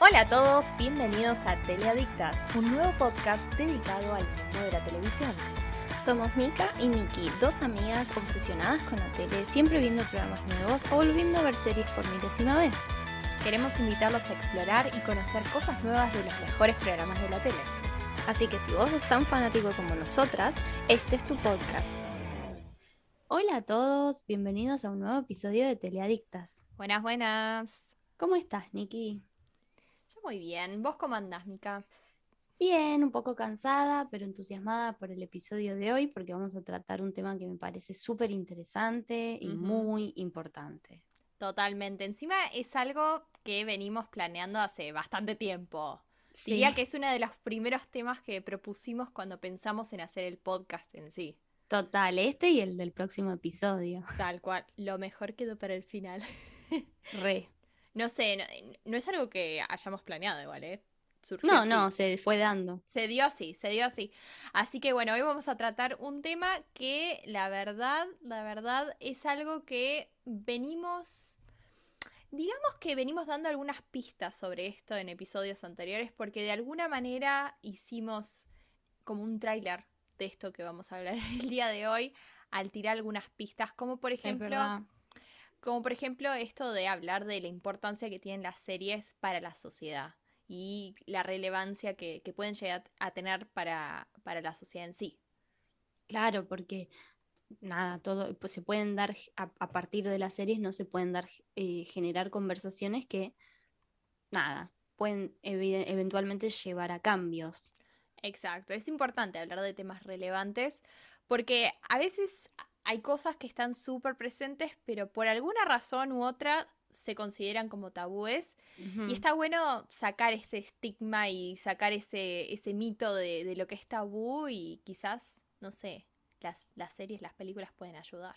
Hola a todos, bienvenidos a Teleadictas, un nuevo podcast dedicado al mundo de la televisión. Somos Mika y Nikki, dos amigas obsesionadas con la tele, siempre viendo programas nuevos o volviendo a ver series por milésima vez. Queremos invitarlos a explorar y conocer cosas nuevas de los mejores programas de la tele. Así que si vos sos tan fanático como nosotras, este es tu podcast. Hola a todos, bienvenidos a un nuevo episodio de Teleadictas. Buenas, buenas. ¿Cómo estás, Nikki? Muy bien. ¿Vos cómo andás, Mika? Bien, un poco cansada, pero entusiasmada por el episodio de hoy porque vamos a tratar un tema que me parece súper interesante y muy importante. Totalmente. Encima es algo que venimos planeando hace bastante tiempo. Sí, Diría que es uno de los primeros temas que propusimos cuando pensamos en hacer el podcast en sí. total, este y el del próximo episodio. Tal cual. Lo mejor quedó para el final. Re. No sé, no, no es algo que hayamos planeado igual, ¿eh? Surgió No, así. no, se fue dando. Se dio así, se dio así. Así que bueno, hoy vamos a tratar un tema que la verdad, la verdad es algo que venimos, digamos que venimos dando algunas pistas sobre esto en episodios anteriores porque de alguna manera hicimos como un tráiler de esto que vamos a hablar el día de hoy al tirar algunas pistas, como por ejemplo... Como por ejemplo esto de hablar de la importancia que tienen las series para la sociedad y la relevancia que, que pueden llegar a tener para, para la sociedad en sí. Claro, porque nada, todo pues, se pueden dar a, a partir de las series, no se pueden dar eh, generar conversaciones que nada, pueden eventualmente llevar a cambios. Exacto, es importante hablar de temas relevantes porque a veces hay cosas que están súper presentes, pero por alguna razón u otra se consideran como tabúes. Y está bueno sacar ese estigma y sacar ese, ese mito de, de lo que es tabú y quizás, no sé, las, las series, las películas pueden ayudar.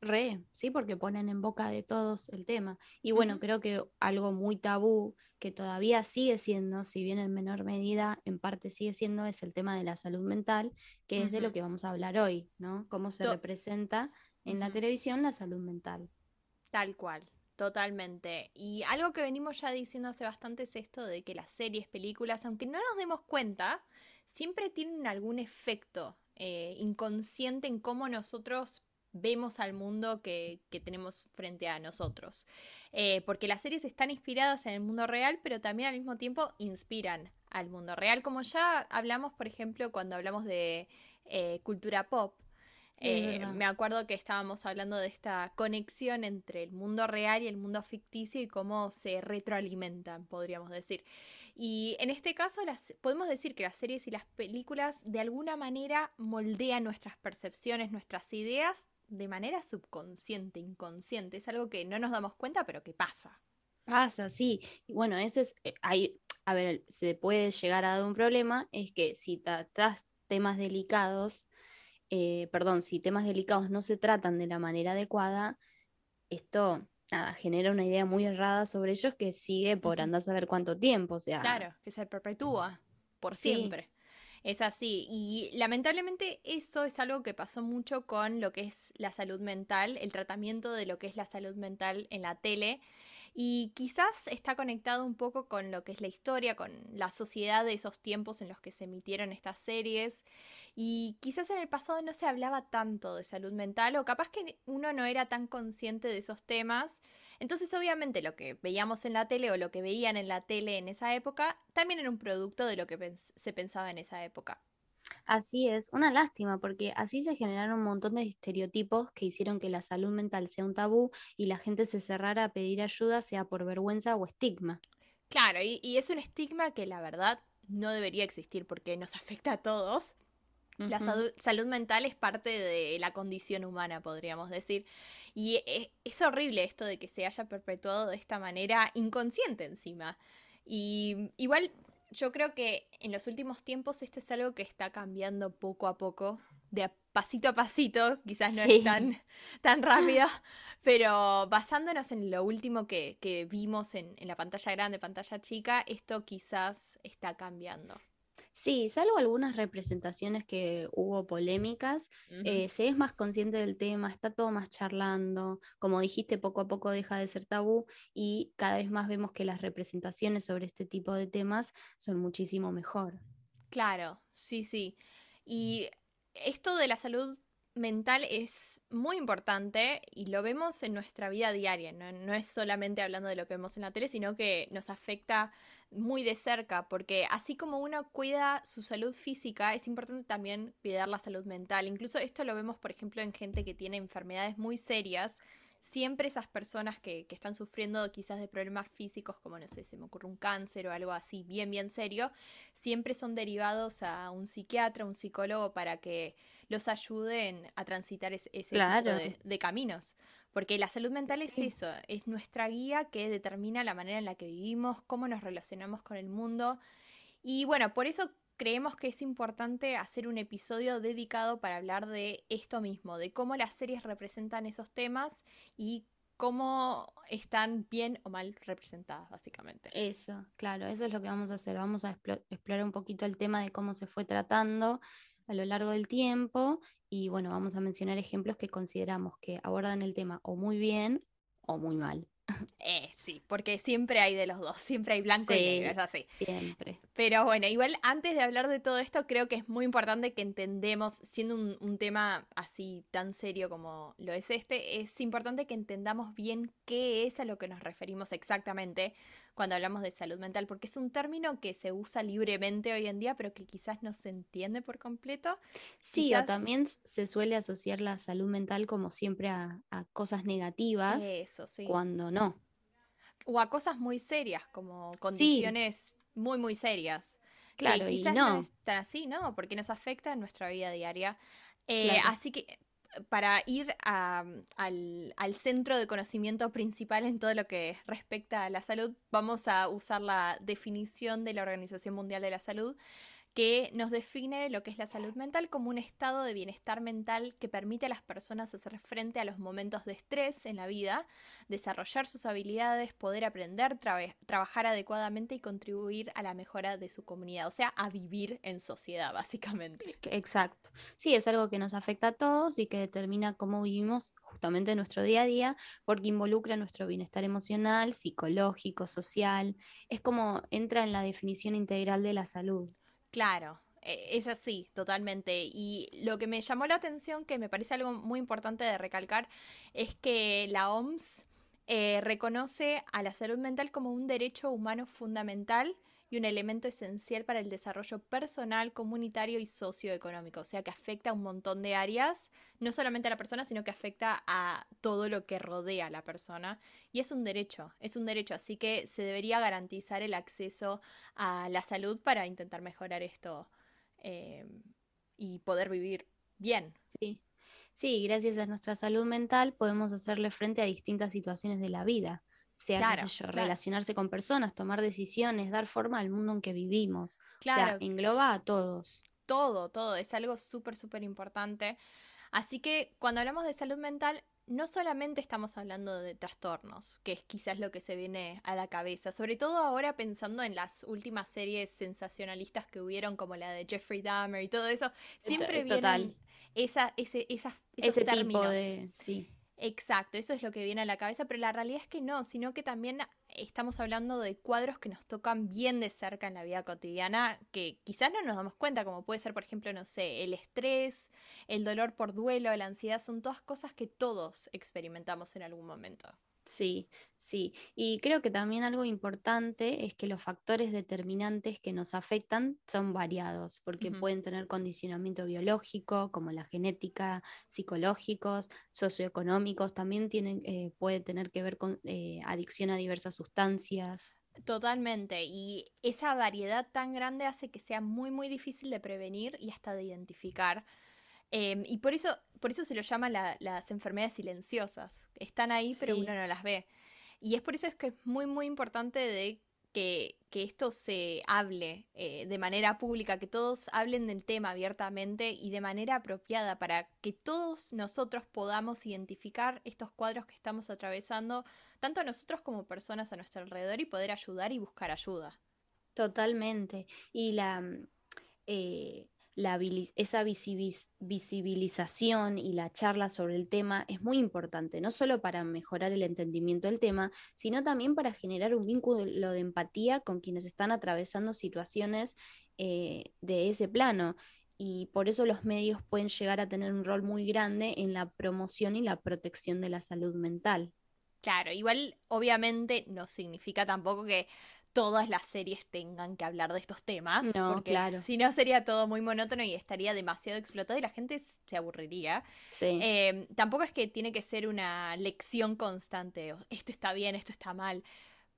Re, sí, porque ponen en boca de todos el tema. Y bueno, creo que algo muy tabú, que todavía sigue siendo, si bien en menor medida, en parte sigue siendo, es el tema de la salud mental, que es de lo que vamos a hablar hoy, ¿no? Cómo se To- representa en la televisión la salud mental. Tal cual, totalmente. Y algo que venimos ya diciendo hace bastante es esto de que las series, películas, aunque no nos demos cuenta, siempre tienen algún efecto eh, inconsciente en cómo nosotros vemos al mundo que, que tenemos frente a nosotros. Eh, porque las series están inspiradas en el mundo real, pero también al mismo tiempo inspiran al mundo real, como ya hablamos, por ejemplo, cuando hablamos de eh, cultura pop. Eh, me acuerdo que estábamos hablando de esta conexión entre el mundo real y el mundo ficticio y cómo se retroalimentan, podríamos decir. Y en este caso las, podemos decir que las series y las películas de alguna manera moldean nuestras percepciones, nuestras ideas de manera subconsciente, inconsciente. Es algo que no nos damos cuenta, pero que pasa. Pasa, sí. Y bueno, eso es, eh, hay, a ver, se puede llegar a dar un problema, es que si tratas temas delicados, eh, perdón, si temas delicados no se tratan de la manera adecuada, esto, nada, genera una idea muy errada sobre ellos que sigue por andar a saber cuánto tiempo, o sea, Claro, que se perpetúa por Sí. siempre. Es así. Y lamentablemente eso es algo que pasó mucho con lo que es la salud mental, el tratamiento de lo que es la salud mental en la tele. Y quizás está conectado un poco con lo que es la historia, con la sociedad de esos tiempos en los que se emitieron estas series. Y quizás en el pasado no se hablaba tanto de salud mental o capaz que uno no era tan consciente de esos temas. Entonces, obviamente, lo que veíamos en la tele o lo que veían en la tele en esa época también era un producto de lo que pens- se pensaba en esa época. así es, una lástima, porque así se generaron un montón de estereotipos que hicieron que la salud mental sea un tabú y la gente se cerrara a pedir ayuda, sea por vergüenza o estigma. Claro, y, y es un estigma que la verdad no debería existir porque nos afecta a todos. La salud mental es parte de la condición humana, podríamos decir. Y e- es horrible esto de que se haya perpetuado de esta manera inconsciente encima. Y igual yo creo que en los últimos tiempos esto es algo que está cambiando poco a poco, de pasito a pasito, quizás no Sí. es tan, tan rápido, pero basándonos en lo último que, que vimos en, en la pantalla grande, pantalla chica, esto quizás está cambiando. Sí, salvo algunas representaciones que hubo polémicas, eh, se es más consciente del tema, está todo más charlando, como dijiste, poco a poco deja de ser tabú y cada vez más vemos que las representaciones sobre este tipo de temas son muchísimo mejor. Claro, sí, sí. Y esto de la salud mental es muy importante y lo vemos en nuestra vida diaria, ¿no? es solamente hablando de lo que vemos en la tele, sino que nos afecta muy de cerca, porque así como uno cuida su salud física, es importante también cuidar la salud mental. Incluso esto lo vemos, por ejemplo, en gente que tiene enfermedades muy serias. Siempre esas personas que, que están sufriendo quizás de problemas físicos, como no sé, se me ocurre un cáncer o algo así bien, bien serio, siempre son derivados a un psiquiatra, un psicólogo para que los ayuden a transitar ese, tipo de, caminos. Porque la salud mental es eso, es nuestra guía que determina la manera en la que vivimos, cómo nos relacionamos con el mundo. Y bueno, por eso creemos que es importante hacer un episodio dedicado para hablar de esto mismo, de cómo las series representan esos temas y cómo están bien o mal representadas, básicamente. Eso, claro, eso es lo que vamos a hacer. Vamos a explorar un poquito el tema de cómo se fue tratando a lo largo del tiempo y bueno, vamos a mencionar ejemplos que consideramos que abordan el tema o muy bien o muy mal. Eh, sí, porque siempre hay de los dos, siempre hay blanco y negro, es así. Siempre. Pero bueno, igual antes de hablar de todo esto, creo que es muy importante que entendemos, siendo un, un, tema así tan serio como lo es este, es importante que entendamos bien qué es a lo que nos referimos exactamente, cuando hablamos de salud mental, porque es un término que se usa libremente hoy en día, pero que quizás no se entiende por completo. Sí, o también se suele asociar la salud mental como siempre a, cosas negativas, Eso, sí. cuando no. O a cosas muy serias, como condiciones muy, muy serias. Claro, quizás y no. no es tan así, ¿no? Porque nos afecta en nuestra vida diaria. Eh, así que para ir al, centro de conocimiento principal en todo lo que respecta a la salud, vamos a usar la definición de la Organización Mundial de la Salud, que nos define lo que es la salud mental como un estado de bienestar mental que permite a las personas hacer frente a los momentos de estrés en la vida, desarrollar sus habilidades, poder aprender, trabajar adecuadamente y contribuir a la mejora de su comunidad, o sea, a vivir en sociedad, básicamente. Exacto. Sí, es algo que nos afecta a todos y que determina cómo vivimos justamente nuestro día a día, porque involucra nuestro bienestar emocional, psicológico, social. Es como entra en la definición integral de la salud. Claro, e, es así, totalmente. Y lo que me llamó la atención, que me parece algo muy importante de recalcar, es que la OMS eh, reconoce a la salud mental como un derecho humano fundamental y un elemento esencial para el desarrollo personal, comunitario y socioeconómico. O sea que afecta a un montón de áreas, no solamente a la persona, sino que afecta a todo lo que rodea a la persona. Y es un derecho, es un derecho, así que se debería garantizar el acceso a la salud para intentar mejorar esto eh, y poder vivir bien. Sí. Sí, gracias a nuestra salud mental podemos hacerle frente a distintas situaciones de la vida sea, relacionarse con personas, tomar decisiones, dar forma al mundo en que vivimos. Claro. O sea, engloba a todos. Todo, todo, es algo súper, súper importante. Así que cuando hablamos de salud mental, no solamente estamos hablando de trastornos, que es quizás lo que se viene a la cabeza, sobre todo ahora pensando en las últimas series sensacionalistas que hubieron, como la de Jeffrey Dahmer y todo eso, siempre vienen esa, ese, esa, ese tipo de... Sí. Exacto, eso es lo que viene a la cabeza, pero la realidad es que no, sino que también estamos hablando de cuadros que nos tocan bien de cerca en la vida cotidiana, que quizás no nos damos cuenta, como puede ser, por ejemplo, no sé, el estrés, el dolor por duelo, la ansiedad, son todas cosas que todos experimentamos en algún momento. Sí, sí. Y creo que también algo importante es que los factores determinantes que nos afectan son variados, porque pueden tener condicionamiento biológico, como la genética, psicológicos, socioeconómicos, también tienen, eh, puede tener que ver con eh, adicción a diversas sustancias. Totalmente, y esa variedad tan grande hace que sea muy, muy difícil de prevenir y hasta de identificar Em, y por eso, por eso se lo llama las enfermedades silenciosas. Están ahí, pero uno no las ve. Y es por eso es que es muy, muy importante de que, esto se hable eh, de manera pública, que todos hablen del tema abiertamente y de manera apropiada para que todos nosotros podamos identificar estos cuadros que estamos atravesando, tanto nosotros como personas a nuestro alrededor y poder ayudar y buscar ayuda. Totalmente. Y la, eh, esa visibilización y la charla sobre el tema es muy importante, no solo para mejorar el entendimiento del tema, sino también para generar un vínculo de empatía con quienes están atravesando situaciones eh, de ese plano. Y por eso los medios pueden llegar a tener un rol muy grande en la promoción y la protección de la salud mental. Claro, igual obviamente no significa tampoco que todas las series tengan que hablar de estos temas. No, claro. Si no, sería todo muy monótono y estaría demasiado explotado y la gente se aburriría. Sí. Em, tampoco es que tiene que ser una lección constante. Esto está bien, esto está mal.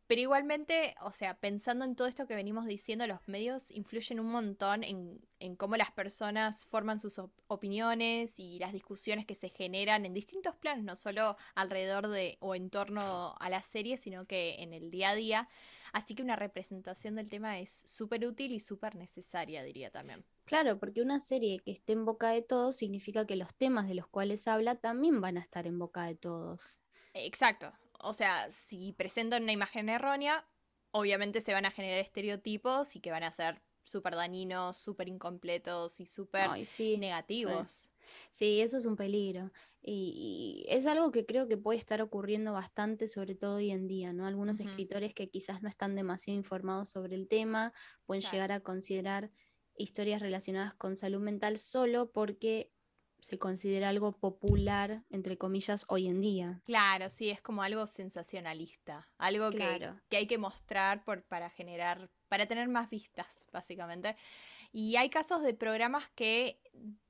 Pero igualmente, o sea, pensando en todo esto que venimos diciendo, los medios influyen un montón en, cómo las personas forman sus opiniones y las discusiones que se generan en distintos planos, no solo alrededor de o en torno a la serie, sino que en el día a día. Así que una representación del tema es súper útil y súper necesaria, diría también. Claro, porque una serie que esté en boca de todos significa que los temas de los cuales habla también van a estar en boca de todos. Exacto, o sea, si presentan una imagen errónea, obviamente se van a generar estereotipos y que van a ser súper dañinos, súper incompletos y súper negativos. Sí. eso es un peligro. Y, es algo que creo que puede estar ocurriendo bastante, sobre todo hoy en día, ¿no? Algunos escritores que quizás no están demasiado informados sobre el tema pueden llegar a considerar historias relacionadas con salud mental solo porque se considera algo popular, entre comillas, hoy en día. Claro, sí, es como algo sensacionalista, algo que, que, hay que mostrar por, para generar, para tener más vistas, básicamente. Y hay casos de programas que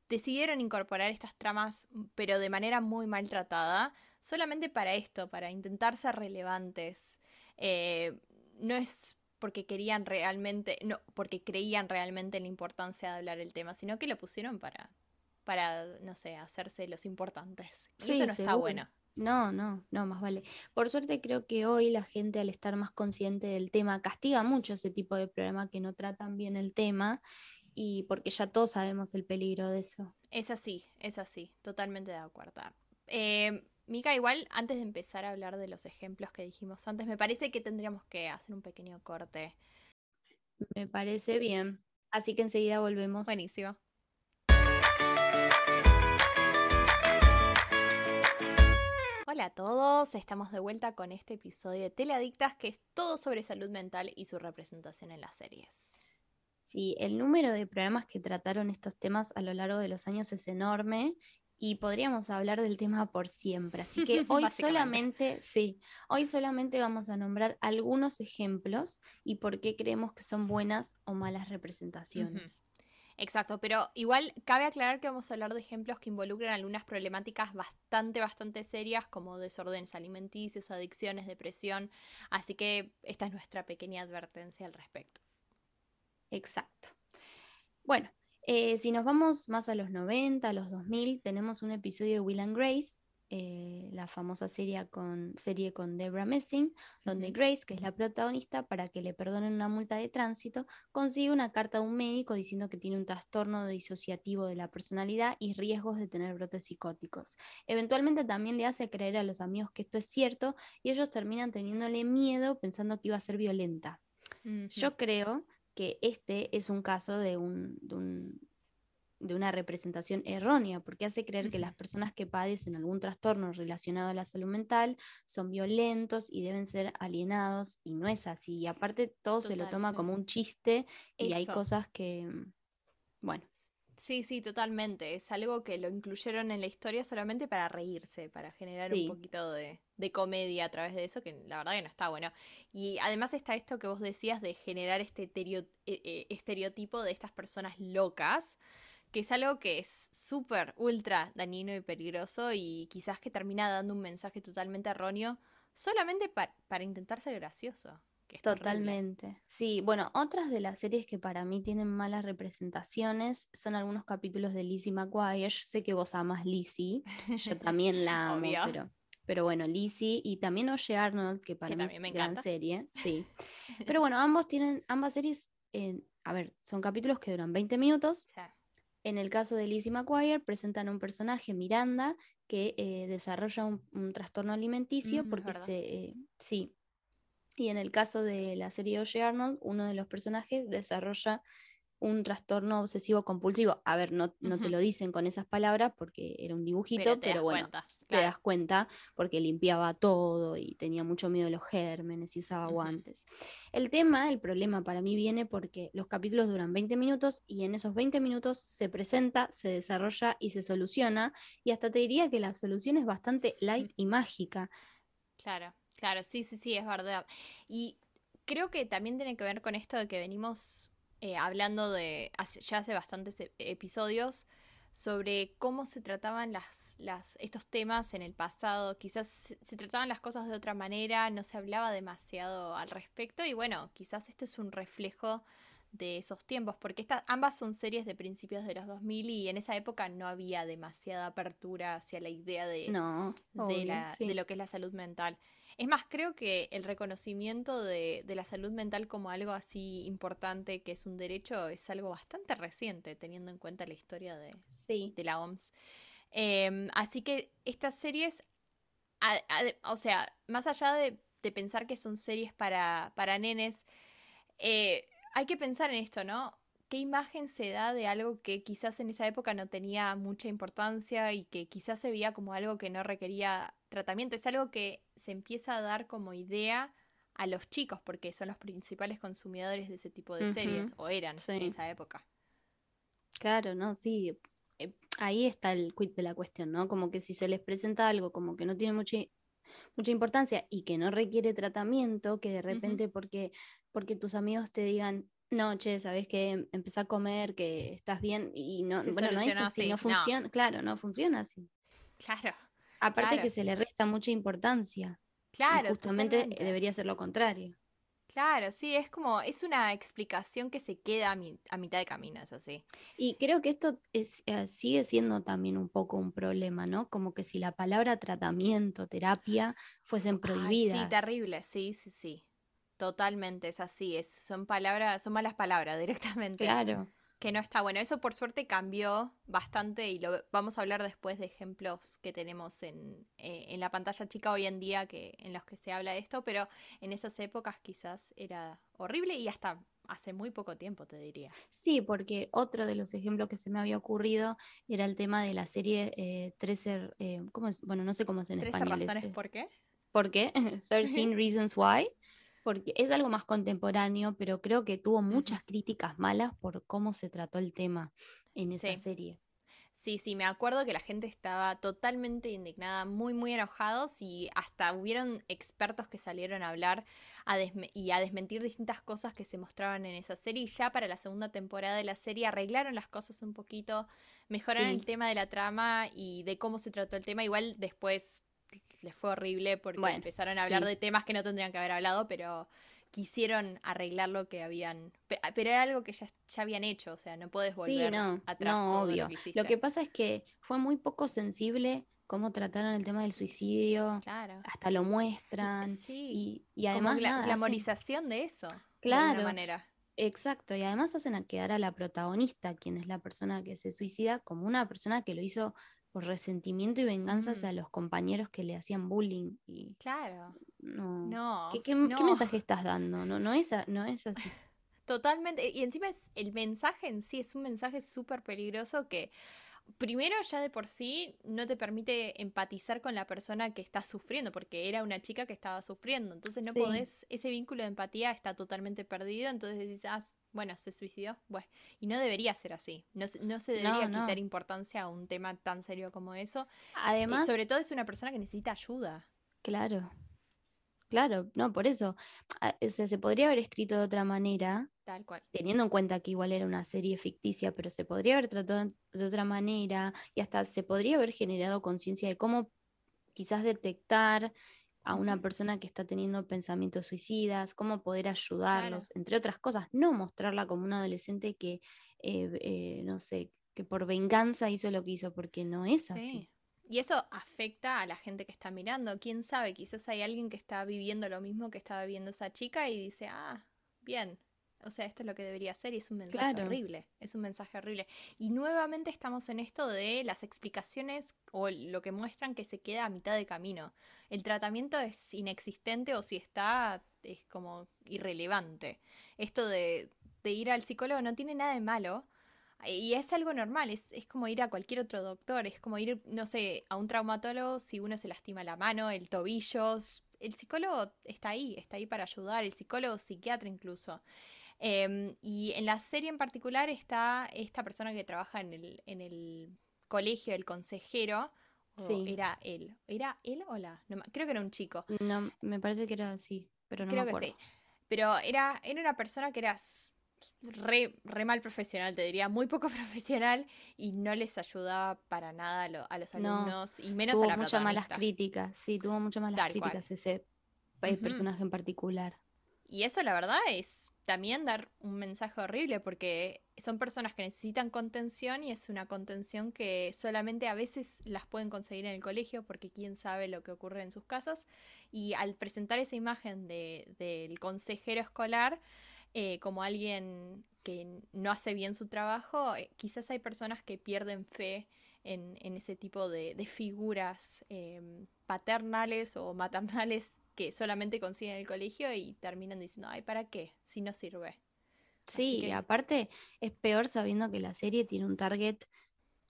decidieron incorporar estas tramas, pero de manera muy maltratada, solamente para esto, para intentar ser relevantes. Eh, no es porque querían realmente, no, porque creían realmente en la importancia de hablar el tema, sino que lo pusieron para, para, no sé, hacerse los importantes. eso no está bueno. No, no, no, más vale. Por suerte creo que hoy la gente al estar más consciente del tema castiga mucho ese tipo de programa que no tratan bien el tema y porque ya todos sabemos el peligro de eso. Es así, es así, totalmente de acuerdo. Eh, Mica, igual antes de empezar a hablar de los ejemplos que dijimos antes, me parece que tendríamos que hacer un pequeño corte. Me parece bien. Así que enseguida volvemos. Buenísimo. Hola a todos, estamos de vuelta con este episodio de Teleadictas que es todo sobre salud mental y su representación en las series. Sí, el número de programas que trataron estos temas a lo largo de los años es enorme y podríamos hablar del tema por siempre. Así que hoy solamente, sí, hoy solamente vamos a nombrar algunos ejemplos y por qué creemos que son buenas o malas representaciones. Exacto, pero igual cabe aclarar que vamos a hablar de ejemplos que involucran algunas problemáticas bastante, bastante serias como desórdenes alimenticios, adicciones, depresión, así que esta es nuestra pequeña advertencia al respecto. Exacto. Bueno, eh, si nos vamos más a los 90, a los 2000, tenemos un episodio de Will and Grace eh, la famosa serie con, serie con Debra Messing, donde Grace, que es la protagonista, para que le perdonen una multa de tránsito, consigue una carta de un médico diciendo que tiene un trastorno disociativo de la personalidad y riesgos de tener brotes psicóticos. Eventualmente también le hace creer a los amigos que esto es cierto y ellos terminan teniéndole miedo pensando que iba a ser violenta. Yo creo que este es un caso de un de una representación errónea, porque hace creer que las personas que padecen algún trastorno relacionado a la salud mental son violentos y deben ser alienados, y no es así. Y aparte todo se lo toma como un chiste y hay cosas que, mm, bueno. Sí, sí, totalmente. Es algo que lo incluyeron en la historia solamente para reírse, para generar un poquito de, comedia a través de eso, que la verdad que no está bueno. Y además está esto que vos decías de generar este e, e, estereotipo de estas personas locas que es algo que es súper, ultra dañino y peligroso y quizás que termina dando un mensaje totalmente erróneo solamente para intentar ser gracioso. Totalmente. Sí, bueno, otras de las series que para mí tienen malas representaciones son algunos capítulos de Lizzie McGuire. sé que vos amas Lizzie, yo también la amo, pero, pero, bueno, Lizzie y también Oye Arnold, que para mí es una gran serie, sí. Pero bueno, ambos tienen, ambas series, eh, a ver, son capítulos que duran 20 minutos. En el caso de Lizzie McGuire, presentan a un personaje, Miranda, que eh, desarrolla un, trastorno alimenticio mm, porque se. Eh, sí. Y en el caso de la serie Oye Arnold, uno de los personajes desarrolla un trastorno obsesivo compulsivo. A ver, no, no te lo dicen con esas palabras porque era un dibujito, pero, bueno, te das cuenta porque limpiaba todo y tenía mucho miedo de los gérmenes y usaba guantes. El tema, el problema para mí viene porque los capítulos duran 20 minutos y en esos 20 minutos se presenta, se desarrolla y se soluciona y hasta te diría que la solución es bastante light y mágica. Claro, claro, sí, sí, sí, es verdad. Y creo que también tiene que ver con esto de que venimos eh, hablando de ya hace bastantes e, episodios sobre cómo se trataban las, las, estos temas en el pasado. Quizás se, trataban las cosas de otra manera, no se hablaba demasiado al respecto y bueno, quizás esto es un reflejo de esos tiempos, porque estas, ambas son series de principios de los 2000 y en esa época no había demasiada apertura hacia la idea de, de lo que es la salud mental. Es más, creo que el reconocimiento de, la salud mental como algo así importante, que es un derecho, es algo bastante reciente, teniendo en cuenta la historia de, de la OMS. Em, así que estas series, o sea, más allá de, pensar que son series para, para nenes, eh, hay que pensar en esto, ¿no? ¿Qué imagen se da de algo que quizás en esa época no tenía mucha importancia y que quizás se veía como algo que no requería tratamiento. Es algo que se empieza a dar como idea a los chicos, porque son los principales consumidores de ese tipo de series, o eran en esa época. Claro, no, sí. Eh, ahí está el quid de la cuestión, ¿no? Como que si se les presenta algo como que no tiene mucha, mucha importancia y que no requiere tratamiento, que de repente porque, porque tus amigos te digan, no, che, sabes que empezá a comer, que estás bien, y no, bueno, no es así, no funciona, claro, no funciona así. Claro. Aparte que se le resta mucha importancia. Claro. justamente debería ser lo contrario. Claro, sí, es como, es una explicación que se queda a, mitad de camino, es así. Y creo que esto es, eh, sigue siendo también un poco un problema, ¿no? Como que si la palabra tratamiento, terapia, fuesen prohibidas. sí, terrible, sí, sí, sí. Totalmente, es así, es, son palabras, son malas palabras directamente. Claro que no está bueno. Eso por suerte cambió bastante y lo vamos a hablar después de ejemplos que tenemos en, eh, en, la pantalla chica hoy en día que, en los que se habla de esto, pero en esas épocas quizás era horrible y hasta hace muy poco tiempo, te diría. Sí, porque otro de los ejemplos que se me había ocurrido era el tema de la serie eh, 13, eh, ¿cómo es? Bueno, no sé cómo es en 13 razones este. por qué. ¿Por qué? 13 Reasons Why porque es algo más contemporáneo, pero creo que tuvo muchas críticas malas por cómo se trató el tema en esa serie. Sí, sí, me acuerdo que la gente estaba totalmente indignada, muy, muy enojados y hasta hubieron expertos que salieron a hablar y a desmentir distintas cosas que se mostraban en esa serie y ya para la segunda temporada de la serie arreglaron las cosas un poquito, mejoraron el tema de la trama y de cómo se trató el tema. Igual después les fue horrible porque empezaron a hablar de temas que no tendrían que haber hablado, pero quisieron arreglar lo que habían. Pero era algo que ya, ya habían hecho, o sea, no puedes volver atrás. No, obvio. Lo que, pasa es que fue muy poco sensible cómo trataron el tema del suicidio. Claro. Hasta lo muestran. Sí. Y, además. la glamorización de eso. Claro. De manera. Exacto, y además hacen a quedar a la protagonista, quien es la persona que se suicida, como una persona que lo hizo por resentimiento y venganza hacia mm. los compañeros que le hacían bullying. Y claro. No. ¿Qué, mensaje estás dando? No, no, es, no es así. Totalmente. Y encima es el mensaje en sí es un mensaje súper peligroso que primero ya de por sí no te permite empatizar con la persona que está sufriendo, porque era una chica que estaba sufriendo. Entonces no podés, ese vínculo de empatía está totalmente perdido. Entonces dices, ah, bueno, se suicidó. Bueno, y no debería ser así. No, se debería quitar importancia a un tema tan serio como eso. Además, sobre todo es una persona que necesita ayuda. Claro. Claro, no, por eso. Ah, o sea, se podría haber escrito de otra manera. Tal cual. Teniendo en cuenta que igual era una serie ficticia, pero se podría haber tratado de otra manera y hasta se podría haber generado conciencia de cómo quizás detectar a una persona que está teniendo pensamientos suicidas, cómo poder ayudarlos, entre otras cosas, no mostrarla como una adolescente que, eh, eh, no sé, que por venganza hizo lo que hizo, porque no es así. Y eso afecta a la gente que está mirando. Quién sabe, quizás hay alguien que está viviendo lo mismo que estaba viviendo esa chica y dice, ah, bien, o sea, esto es lo que debería ser y es un mensaje horrible, es un mensaje horrible. Y nuevamente estamos en esto de las explicaciones o lo que muestran que se queda a mitad de camino. El tratamiento es inexistente o si está es como irrelevante. Esto de, de ir al psicólogo no tiene nada de malo. Y es algo normal, es, es, como ir a cualquier otro doctor, es como ir, no sé, a un traumatólogo si uno se lastima la mano, el tobillo. El psicólogo está ahí, está ahí para ayudar, el psicólogo psiquiatra incluso. Em, y en la serie en particular está esta persona que trabaja en el, en el colegio, el consejero. sí. Era él. ¿Era él o la? creo que era un chico. No, me parece que era así, pero no creo me acuerdo. que sí. Pero era, era una persona que era re, re, mal profesional, te diría, muy poco profesional y no les ayudaba para nada a, los alumnos y menos a la muchas malas críticas, sí, tuvo muchas malas críticas ese personaje en particular. Y eso la verdad es también dar un mensaje horrible porque son personas que necesitan contención y es una contención que solamente a veces las pueden conseguir en el colegio porque quién sabe lo que ocurre en sus casas. Y al presentar esa imagen del consejero escolar eh, como alguien que no hace bien su trabajo, eh, quizás hay personas que pierden fe en, ese tipo de, figuras em, paternales o maternales que solamente consiguen el colegio y terminan diciendo, ay, ¿para qué? Si no sirve. Sí, aparte es peor sabiendo que la serie tiene un target,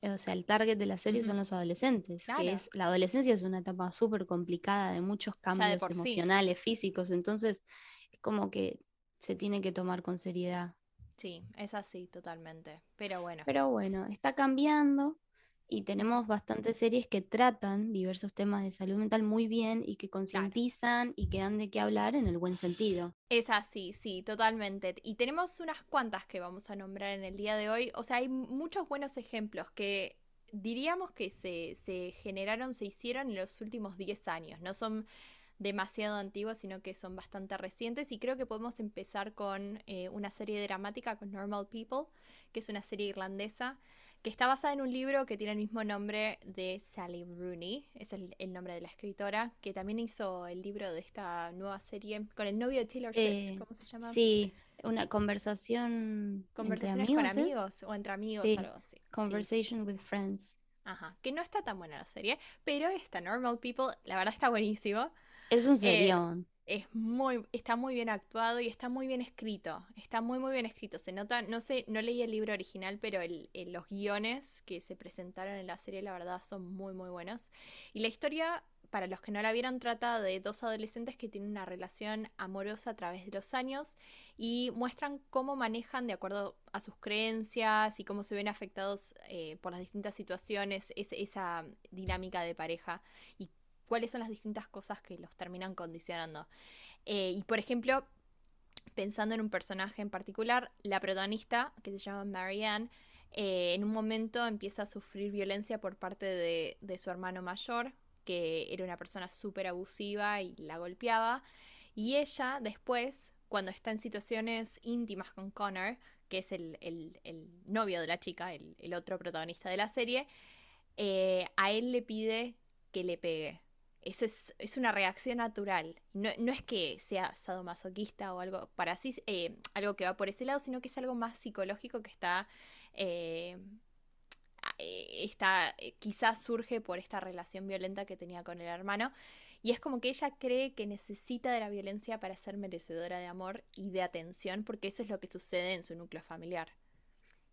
eh, o sea, el target de la serie son los adolescentes, que es, la adolescencia es una etapa súper complicada de muchos cambios emocionales, físicos, entonces es como que se tiene que tomar con seriedad. Sí, es así totalmente, pero bueno. Pero bueno, está cambiando, y tenemos bastantes series que tratan diversos temas de salud mental muy bien y que concientizan y que dan de qué hablar en el buen sentido. Es así, sí, totalmente. Y tenemos unas cuantas que vamos a nombrar en el día de hoy. O sea, hay muchos buenos ejemplos que diríamos que se, se generaron, se hicieron en los últimos 10 años. No son demasiado antiguos, sino que son bastante recientes. Y creo que podemos empezar con eh, una serie dramática con Normal People, que es una serie irlandesa que está basada en un libro que tiene el mismo nombre de Sally Rooney, es el, nombre de la escritora, que también hizo el libro de esta nueva serie con el novio de Taylor Swift, eh, ¿cómo se llama? Sí, una conversación. Conversaciones con amigos o entre amigos, algo así. Conversation with Friends. Ajá, que no está tan buena la serie, pero esta Normal People, la verdad está buenísimo. Es un eh, serión es muy, está muy bien actuado y está muy bien escrito. Está muy, muy bien escrito. Se nota, no sé, no leí el libro original, pero el, los guiones que se presentaron en la serie, la verdad, son muy, muy buenos. Y la historia, para los que no la vieron, trata de dos adolescentes que tienen una relación amorosa a través de los años y muestran cómo manejan de acuerdo a sus creencias y cómo se ven afectados eh, por las distintas situaciones, esa dinámica de pareja cuáles son las distintas cosas que los terminan condicionando. Eh, y por ejemplo, pensando en un personaje en particular, la protagonista, que se llama Marianne, eh, en un momento empieza a sufrir violencia por parte de, su hermano mayor, que era una persona súper abusiva y la golpeaba. Y ella después, cuando está en situaciones íntimas con Connor, que es el, el, novio de la chica, el, otro protagonista de la serie, eh, a él le pide que le pegue. Eso es, una reacción natural. No, es que sea sadomasoquista o algo para así, eh, algo que va por ese lado, sino que es algo más psicológico que está, eh, eh, está quizás surge por esta relación violenta que tenía con el hermano. Y es como que ella cree que necesita de la violencia para ser merecedora de amor y de atención, porque eso es lo que sucede en su núcleo familiar.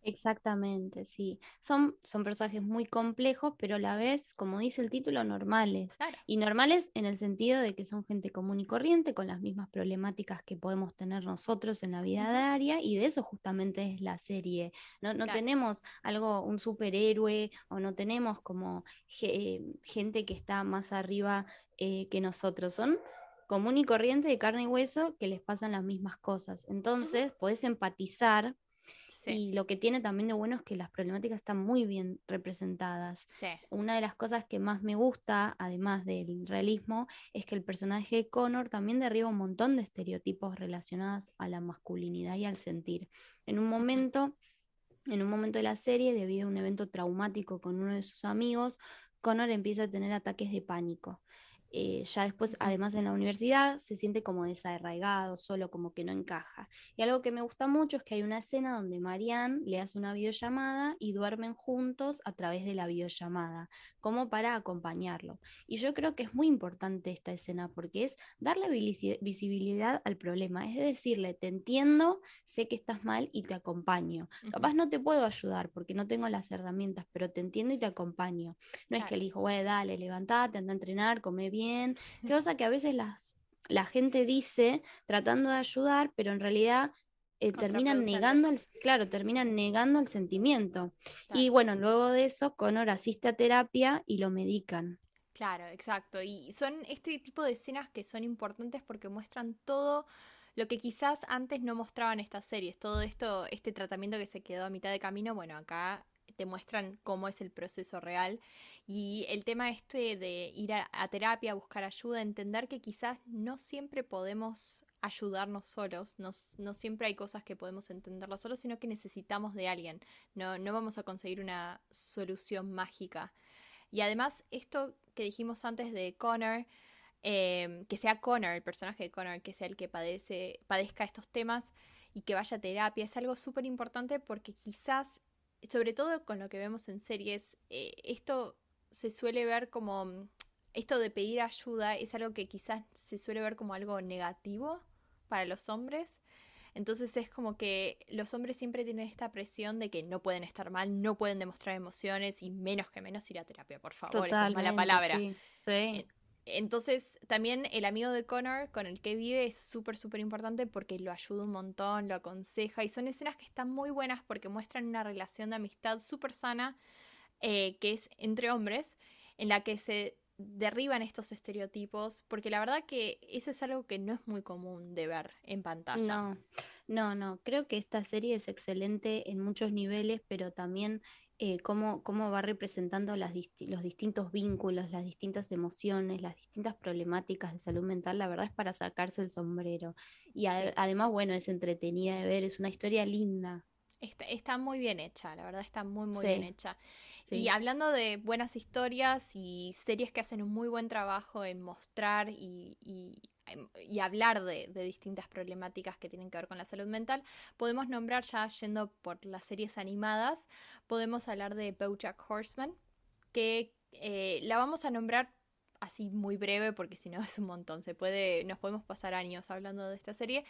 Exactamente, sí. Son, son personajes muy complejos, pero a la vez, como dice el título, normales. Y normales en el sentido de que son gente común y corriente, con las mismas problemáticas que podemos tener nosotros en la vida diaria, y de eso justamente es la serie. No, no tenemos algo, un superhéroe, o no tenemos como gente que está más arriba eh, que nosotros. Son común y corriente de carne y hueso que les pasan las mismas cosas. Entonces, podés empatizar y lo que tiene también de bueno es que las problemáticas están muy bien representadas. Una de las cosas que más me gusta, además del realismo, es que el personaje de Connor también derriba un montón de estereotipos relacionados a la masculinidad y al sentir. En un momento, en un momento de la serie, debido a un evento traumático con uno de sus amigos, Connor empieza a tener ataques de pánico. Eh, ya después, además en la universidad, se siente como desarraigado, solo como que no encaja. Y algo que me gusta mucho es que hay una escena donde Marianne le hace una videollamada y duermen juntos a través de la videollamada, como para acompañarlo. Y yo creo que es muy importante esta escena porque es darle visibilidad al problema, es decirle, te entiendo, sé que estás mal y te acompaño. Capaz no te puedo ayudar porque no tengo las herramientas, pero te entiendo y te acompaño. No es que le dijo, dale, levantate, anda a entrenar, come bien bien, cosa que a veces las, la gente dice tratando de ayudar, pero en realidad eh, terminan negando el, claro, terminan negando el sentimiento. Y bueno, luego de eso, Connor asiste a terapia y lo medican. Claro, exacto. Y son este tipo de escenas que son importantes porque muestran todo lo que quizás antes no mostraban estas series. Todo esto, este tratamiento que se quedó a mitad de camino, bueno, acá te muestran cómo es el proceso real. Y el tema este de ir a, terapia, buscar ayuda, entender que quizás no siempre podemos ayudarnos solos, no, siempre hay cosas que podemos entenderlas solos, sino que necesitamos de alguien. No, no vamos a conseguir una solución mágica. Y además, esto que dijimos antes de Connor, em, que sea Connor, el personaje de Connor, que sea el que padece, padezca estos temas y que vaya a terapia, es algo súper importante porque quizás sobre todo con lo que vemos en series, eh, esto se suele ver como, mm, esto de pedir ayuda es algo que quizás se suele ver como algo negativo para los hombres. Entonces es como que los hombres siempre tienen esta presión de que no pueden estar mal, no pueden demostrar emociones y menos que menos ir a terapia, por favor, esa es mala palabra. Sí, sí. Entonces, también el amigo de Connor con el que vive es súper, súper importante porque lo ayuda un montón, lo aconseja y son escenas que están muy buenas porque muestran una relación de amistad súper sana eh, que es entre hombres, en la que se derriban estos estereotipos, porque la verdad que eso es algo que no es muy común de ver en pantalla. No, no, no, creo que esta serie es excelente en muchos niveles, pero también eh, cómo, va representando las los distintos vínculos, las distintas emociones, las distintas problemáticas de salud mental, la verdad es para sacarse el sombrero. Y además, bueno, es entretenida de ver, es una historia linda. Está, muy bien hecha, la verdad está muy, muy bien hecha. Y hablando de buenas historias y series que hacen un muy buen trabajo en mostrar y y hablar de, distintas problemáticas que tienen que ver con la salud mental, podemos nombrar ya yendo por las series animadas, podemos hablar de BoJack Horseman, que eh, la vamos a nombrar así muy breve porque si no es un montón, se puede, nos podemos pasar años hablando de esta serie.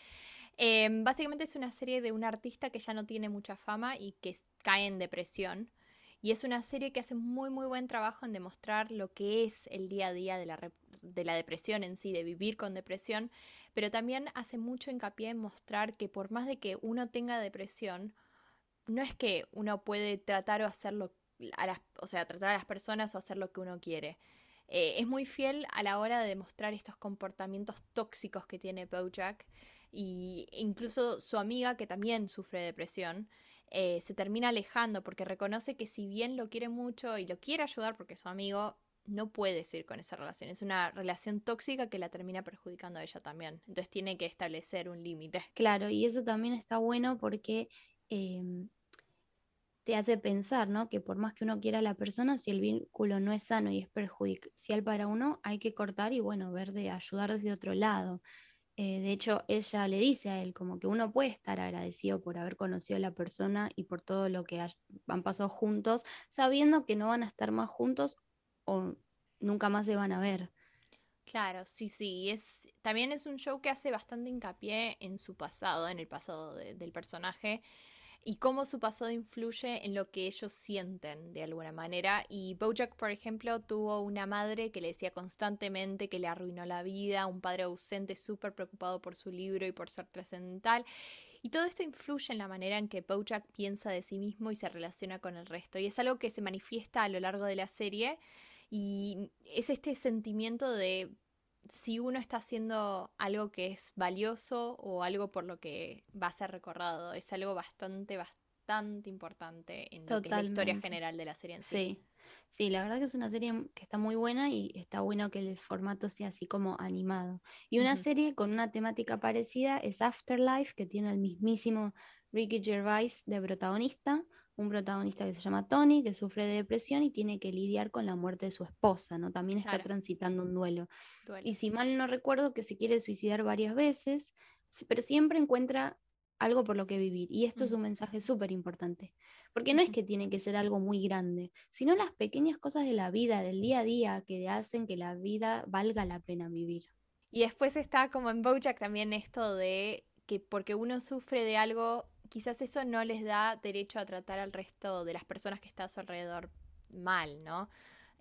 Em, básicamente es una serie de un artista que ya no tiene mucha fama y que cae en depresión. Y es una serie que hace muy muy buen trabajo en demostrar lo que es el día a día de la, de la depresión en sí, de vivir con depresión, pero también hace mucho hincapié en mostrar que por más de que uno tenga depresión, no es que uno puede tratar o hacerlo a las, o sea, tratar a las personas o hacer lo que uno quiere. Eh, es muy fiel a la hora de demostrar estos comportamientos tóxicos que tiene Bojack y incluso su amiga que también sufre depresión eh, se termina alejando porque reconoce que si bien lo quiere mucho y lo quiere ayudar porque es su amigo, no puede ir con esa relación. Es una relación tóxica que la termina perjudicando a ella también. Entonces tiene que establecer un límite. Claro, y eso también está bueno porque em, te hace pensar, ¿no? Que por más que uno quiera a la persona, si el vínculo no es sano y es perjudicial para uno, hay que cortar y bueno, ver de ayudar desde otro lado. Eh, de hecho, ella le dice a él como que uno puede estar agradecido por haber conocido a la persona y por todo lo que han pasado juntos, sabiendo que no van a estar más juntos o nunca más se van a ver. Claro, sí, sí. Es, también es un show que hace bastante hincapié en su pasado, en el pasado del personaje, y cómo su pasado influye en lo que ellos sienten de alguna manera. Y Bojack, por ejemplo, tuvo una madre que le decía constantemente que le arruinó la vida, un padre ausente súper preocupado por su libro y por ser trascendental. Y todo esto influye en la manera en que Bojack piensa de sí mismo y se relaciona con el resto. Y es algo que se manifiesta a lo largo de la serie y es este sentimiento de si uno está haciendo algo que es valioso o algo por lo que va a ser recordado. Es algo bastante, bastante importante en lo que es la historia general de la serie en sí. Sí, sí, la verdad que es una serie que está muy buena y está bueno que el formato sea así como animado. Y una serie con una temática parecida es Afterlife, que tiene el mismísimo Ricky Gervais de protagonista, un protagonista que se llama Tony, que sufre de depresión y tiene que lidiar con la muerte de su esposa, ¿no? También está transitando un duelo. Y si mal no recuerdo, que se quiere suicidar varias veces, pero siempre encuentra algo por lo que vivir. Y esto es un mensaje súper importante, porque no es que tiene que ser algo muy grande, sino las pequeñas cosas de la vida, del día a día, que hacen que la vida valga la pena vivir. Y después está como en Bojack también esto de que porque uno sufre de algo, quizás eso no les da derecho a tratar al resto de las personas que están a su alrededor mal, ¿no?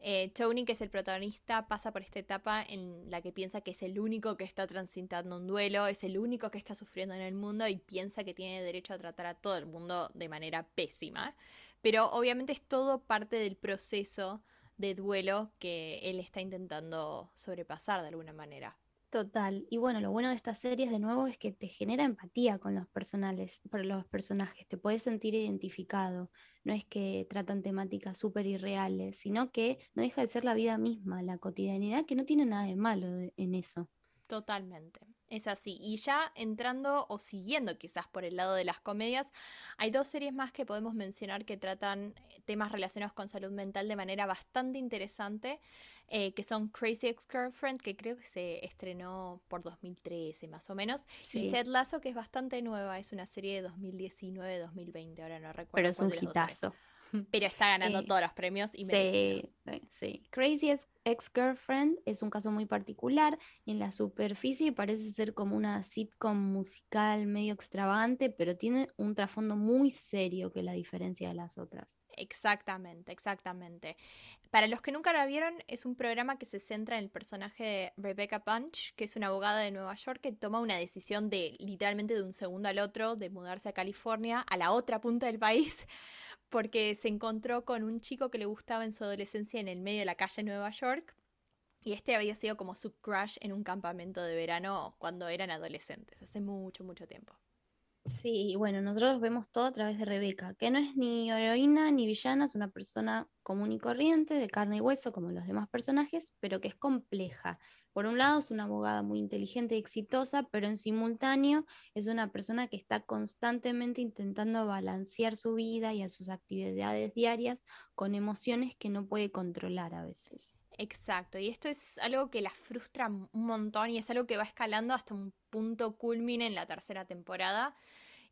Eh, Tony, que es el protagonista, pasa por esta etapa en la que piensa que es el único que está transitando un duelo, es el único que está sufriendo en el mundo y piensa que tiene derecho a tratar a todo el mundo de manera pésima. Pero obviamente es todo parte del proceso de duelo que él está intentando sobrepasar de alguna manera. Total. Y bueno, lo bueno de estas series de nuevo es que te genera empatía con los personales, por los personajes, te puedes sentir identificado. No es que tratan temáticas súper irreales, sino que no deja de ser la vida misma, la cotidianidad, que no tiene nada de malo en eso. Totalmente. Es así. Y ya entrando o siguiendo quizás por el lado de las comedias, hay dos series más que podemos mencionar que tratan eh, temas relacionados con salud mental de manera bastante interesante, eh, que son Crazy Ex-Girlfriend, que creo que se estrenó por 2013 más o menos, y Ted Lasso, que es bastante nueva, es una serie de 2019-2020, ahora no recuerdo. Pero es un hitazo. Pero está ganando eh, todos los premios y Sí, sí. Crazy Ex-Girlfriend es un caso muy particular. En la superficie parece ser como una sitcom musical medio extravagante, pero tiene un trasfondo muy serio que la diferencia de las otras. Exactamente, exactamente. Para los que nunca la vieron, es un programa que se centra en el personaje de Rebecca Punch, que es una abogada de Nueva York que toma una decisión de literalmente de un segundo al otro de mudarse a California, a la otra punta del país, porque se encontró con un chico que le gustaba en su adolescencia en el medio de la calle Nueva York. Y este había sido como su crush en un campamento de verano cuando eran adolescentes, hace mucho, mucho tiempo. Sí, bueno, nosotros vemos todo a través de Rebeca, que no es ni heroína ni villana, es una persona común y corriente, de carne y hueso, como los demás personajes, pero que es compleja. Por un lado, es una abogada muy inteligente y exitosa, pero en simultáneo es una persona que está constantemente intentando balancear su vida y a sus actividades diarias con emociones que no puede controlar a veces. Exacto, y esto es algo que la frustra un montón y es algo que va escalando hasta un punto culmine en la tercera temporada.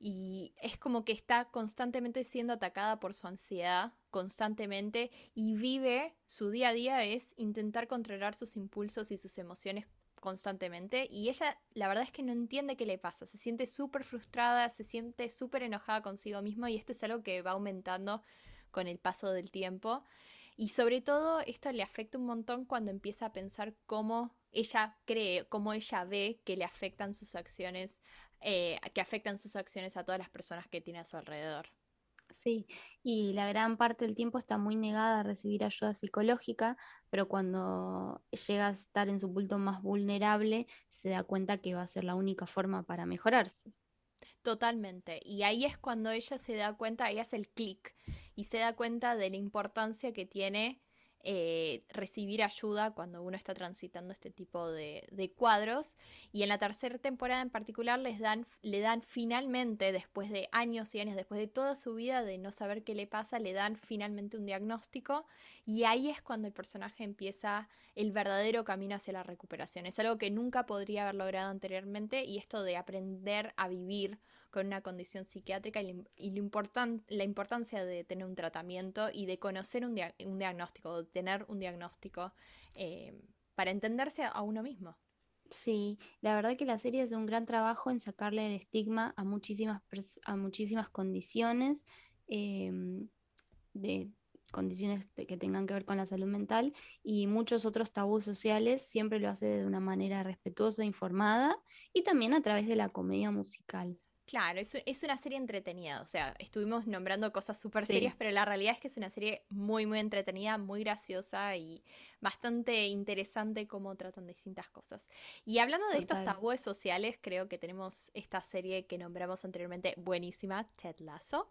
Y es como que está constantemente siendo atacada por su ansiedad, constantemente, y vive su día a día es intentar controlar sus impulsos y sus emociones constantemente. Y ella, la verdad es que no entiende qué le pasa, se siente súper frustrada, se siente súper enojada consigo misma y esto es algo que va aumentando con el paso del tiempo. Y sobre todo esto le afecta un montón cuando empieza a pensar cómo ella cree, cómo ella ve que le afectan sus acciones, eh, que afectan sus acciones a todas las personas que tiene a su alrededor. Sí, y la gran parte del tiempo está muy negada a recibir ayuda psicológica, pero cuando llega a estar en su punto más vulnerable, se da cuenta que va a ser la única forma para mejorarse. Totalmente. Y ahí es cuando ella se da cuenta, ella hace el clic y se da cuenta de la importancia que tiene eh, recibir ayuda cuando uno está transitando este tipo de, cuadros. Y en la tercera temporada en particular les dan, le dan finalmente, después de años y años, después de toda su vida de no saber qué le pasa, le dan finalmente un diagnóstico. Y ahí es cuando el personaje empieza el verdadero camino hacia la recuperación. Es algo que nunca podría haber logrado anteriormente y esto de aprender a vivir con una condición psiquiátrica y, la importancia de tener un tratamiento y de conocer un, diagnóstico, de tener un diagnóstico eh, para entenderse a uno mismo. Sí, la verdad que la serie hace un gran trabajo en sacarle el estigma a muchísimas, a muchísimas condiciones, em, de condiciones que tengan que ver con la salud mental y muchos otros tabús sociales, siempre lo hace de una manera respetuosa, informada y también a través de la comedia musical. Claro, es, una serie entretenida, o sea, estuvimos nombrando cosas súper serias, pero la realidad es que es una serie muy, muy entretenida, muy graciosa y bastante interesante cómo tratan distintas cosas. Y hablando de estos tabúes sociales, creo que tenemos esta serie que nombramos anteriormente buenísima, Ted Lasso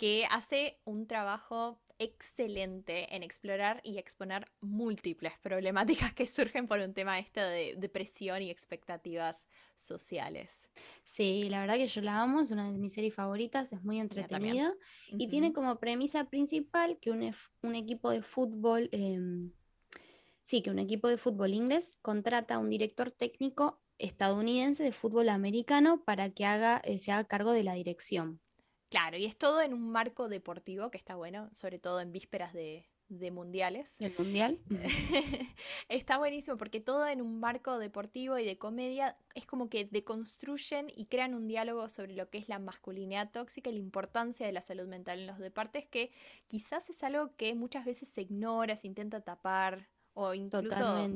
que hace un trabajo excelente en explorar y exponer múltiples problemáticas que surgen por un tema este de depresión y expectativas sociales. Sí, la verdad que yo la amo, es una de mis series favoritas, es muy entretenida y tiene como premisa principal que un, un equipo de fútbol, em, sí, que un equipo de fútbol inglés contrata a un director técnico estadounidense de fútbol americano para que haga, eh, se haga cargo de la dirección. Claro, y es todo en un marco deportivo que está bueno, sobre todo en vísperas de, mundiales. ¿El mundial? está buenísimo porque todo en un marco deportivo y de comedia es como que deconstruyen y crean un diálogo sobre lo que es la masculinidad tóxica y la importancia de la salud mental en los deportes, que quizás es algo que muchas veces se ignora, se intenta tapar o incluso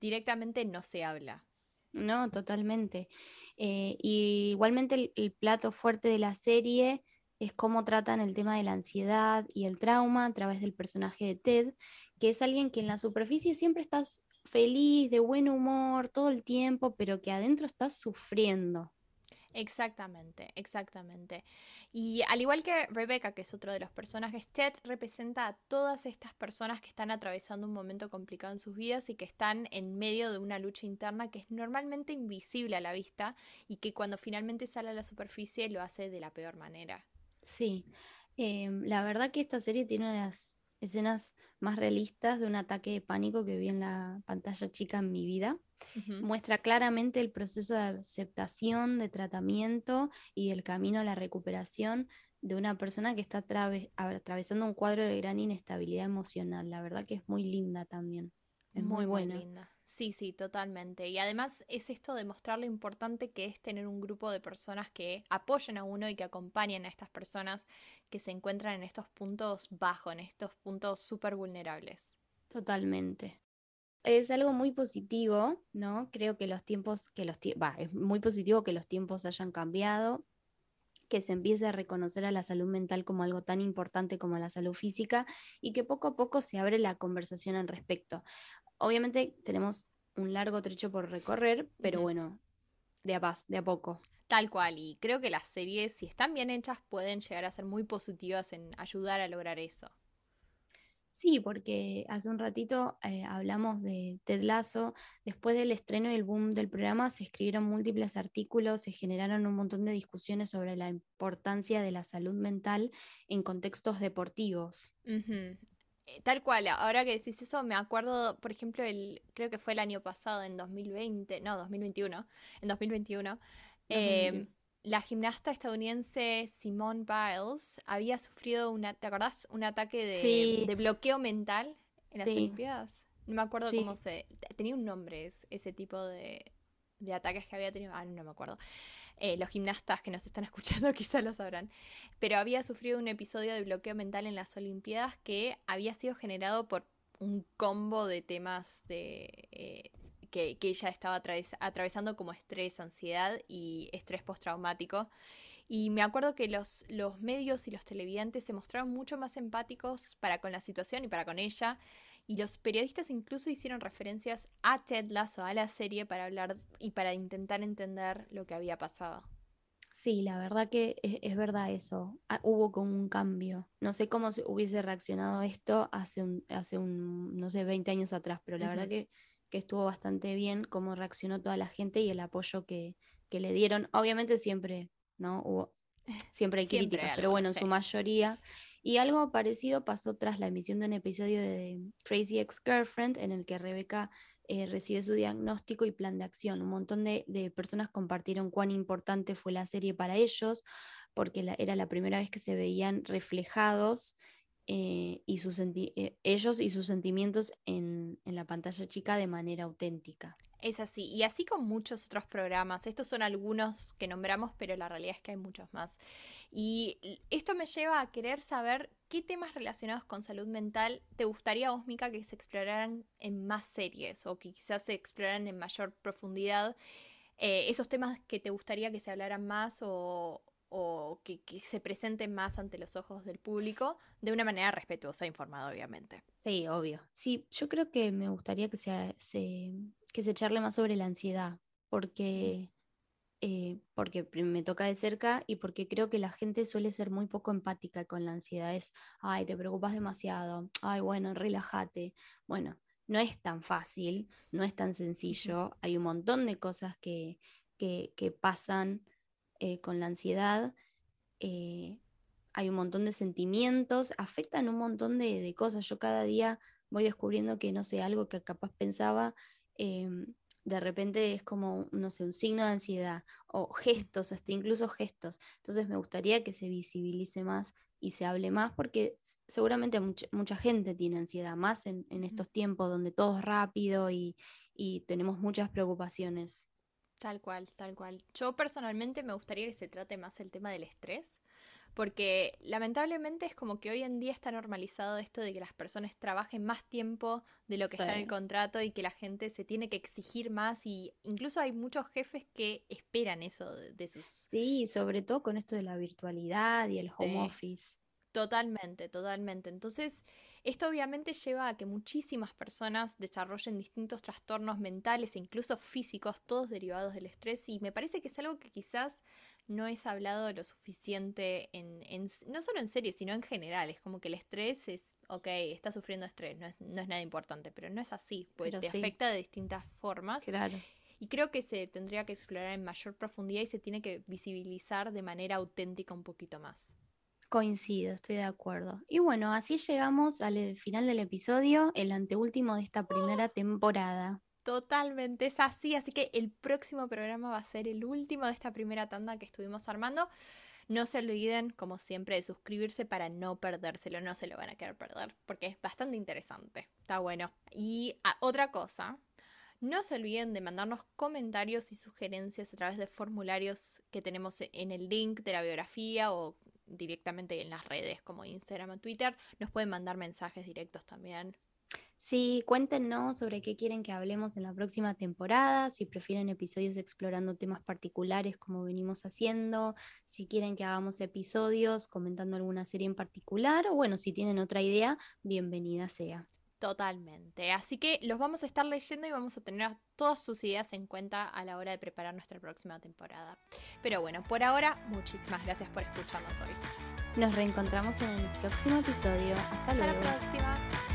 directamente no se habla. No, totalmente. Eh, y igualmente el, plato fuerte de la serie es cómo tratan el tema de la ansiedad y el trauma a través del personaje de Ted, que es alguien que en la superficie siempre estás feliz, de buen humor, todo el tiempo, pero que adentro estás sufriendo. Exactamente, exactamente. Y al igual que Rebecca, que es otro de los personajes, Ted representa a todas estas personas que están atravesando un momento complicado en sus vidas y que están en medio de una lucha interna que es normalmente invisible a la vista y que cuando finalmente sale a la superficie lo hace de la peor manera. Sí, em, la verdad que esta serie tiene una de las escenas más realistas de un ataque de pánico que vi en la pantalla chica en mi vida. Muestra claramente el proceso de aceptación, de tratamiento y el camino a la recuperación de una persona que está atravesando un cuadro de gran inestabilidad emocional. La verdad que es muy linda también. Es muy, buena. linda. Sí, sí, totalmente. Y además es esto de mostrar lo importante que es tener un grupo de personas que apoyen a uno y que acompañen a estas personas que se encuentran en estos puntos bajos, en estos puntos súper vulnerables. Totalmente es algo muy positivo, ¿no? Creo que los tiempos, que los es muy positivo que los tiempos hayan cambiado, que se empiece a reconocer a la salud mental como algo tan importante como la salud física y que poco a poco se abre la conversación al respecto. Obviamente tenemos un largo trecho por recorrer, pero bueno, de a paz, de a poco. Tal cual, y creo que las series, si están bien hechas, pueden llegar a ser muy positivas en ayudar a lograr eso. Sí, porque hace un ratito eh, hablamos de Ted Lasso. Después del estreno y el boom del programa se escribieron múltiples artículos, se generaron un montón de discusiones sobre la importancia de la salud mental en contextos deportivos. Tal cual, ahora que decís eso, me acuerdo, por ejemplo, el, creo que fue el año pasado, en 2020, no, 2021, en 2021, la gimnasta estadounidense Simone Biles había sufrido una, ¿te acordás? Un ataque de, bloqueo mental en las Olimpiadas. No me acuerdo cómo se. Tenía un nombre ese tipo de, ataques que había tenido. Ah, no me acuerdo. Eh, los gimnastas que nos están escuchando quizás lo sabrán. Pero había sufrido un episodio de bloqueo mental en las Olimpiadas que había sido generado por un combo de temas de. Eh, que, ella estaba atravesando como estrés, ansiedad y estrés postraumático. Y me acuerdo que los, los medios y los televidentes se mostraron mucho más empáticos para con la situación y para con ella. Y los periodistas incluso hicieron referencias a Ted Lasso, a la serie, para hablar y para intentar entender lo que había pasado. Sí, la verdad que es, verdad eso. Ah, hubo como un cambio. No sé cómo se hubiese reaccionado esto hace un, hace un, no sé, 20 años atrás, pero la verdad que que estuvo bastante bien cómo reaccionó toda la gente y el apoyo que, le dieron. Obviamente siempre, ¿no? Hubo, siempre hay críticas, pero bueno, en su mayoría. Y algo parecido pasó tras la emisión de un episodio de Crazy Ex-Girlfriend, en el que Rebeca eh, recibe su diagnóstico y plan de acción. Un montón de, personas compartieron cuán importante fue la serie para ellos, porque era la primera vez que se veían reflejados eh, y sus eh, ellos y sus sentimientos en, la pantalla chica de manera auténtica. Es así, y así con muchos otros programas. Estos son algunos que nombramos, pero la realidad es que hay muchos más. Y esto me lleva a querer saber qué temas relacionados con salud mental te gustaría a vos, Mica, que se exploraran en más series o que quizás se exploraran en mayor profundidad. Eh, esos temas que te gustaría que se hablaran más o, o que, se presenten más ante los ojos del público de una manera respetuosa e informada, obviamente. Sí, obvio. Sí, yo creo que me gustaría que se, que se charle más sobre la ansiedad, porque eh, porque me toca de cerca y porque creo que la gente suele ser muy poco empática con la ansiedad. Es, ay, te preocupas demasiado, ay, bueno, relájate. Bueno, no es tan fácil, no es tan sencillo, hay un montón de cosas que, pasan eh, con la ansiedad, eh, hay un montón de sentimientos, afectan un montón de, cosas. Yo cada día voy descubriendo que, no sé, algo que capaz pensaba, em, de repente es como, no sé, un signo de ansiedad o gestos, hasta incluso gestos. Entonces me gustaría que se visibilice más y se hable más porque seguramente mucha, gente tiene ansiedad, más en, estos tiempos donde todo es rápido y, tenemos muchas preocupaciones. Tal cual, tal cual. Yo personalmente me gustaría que se trate más el tema del estrés, porque lamentablemente es como que hoy en día está normalizado esto de que las personas trabajen más tiempo de lo que está en el contrato y que la gente se tiene que exigir más y incluso hay muchos jefes que esperan eso de, sus... Sí, sobre todo con esto de la virtualidad y el home office. Totalmente, totalmente. Entonces, esto obviamente lleva a que muchísimas personas desarrollen distintos trastornos mentales e incluso físicos, todos derivados del estrés, y me parece que es algo que quizás no es hablado lo suficiente en, no solo en series, sino en general. Es como que el estrés es, ok, está sufriendo estrés, no es, nada importante, pero no es así, pues te afecta de distintas formas. Claro. Y creo que se tendría que explorar en mayor profundidad y se tiene que visibilizar de manera auténtica un poquito más. Coincido, estoy de acuerdo. Y bueno, así llegamos al final del episodio, el anteúltimo de esta primera temporada. Totalmente, es así, así que el próximo programa va a ser el último de esta primera tanda que estuvimos armando. No se olviden, como siempre, de suscribirse para no perdérselo, no se lo van a querer perder, porque es bastante interesante, está bueno. Y otra cosa, no se olviden de mandarnos comentarios y sugerencias a través de formularios que tenemos en el link de la biografía o directamente en las redes como Instagram o Twitter. Nos pueden mandar mensajes directos también. Sí, cuéntenos sobre qué quieren que hablemos en la próxima temporada, si prefieren episodios explorando temas particulares como venimos haciendo, si quieren que hagamos episodios comentando alguna serie en particular, o bueno, si tienen otra idea, bienvenida sea. Totalmente. Así que los vamos a estar leyendo y vamos a tener todas sus ideas en cuenta a la hora de preparar nuestra próxima temporada. Pero bueno, por ahora, muchísimas gracias por escucharnos hoy. Nos reencontramos en el próximo episodio. Hasta luego. Hasta la próxima.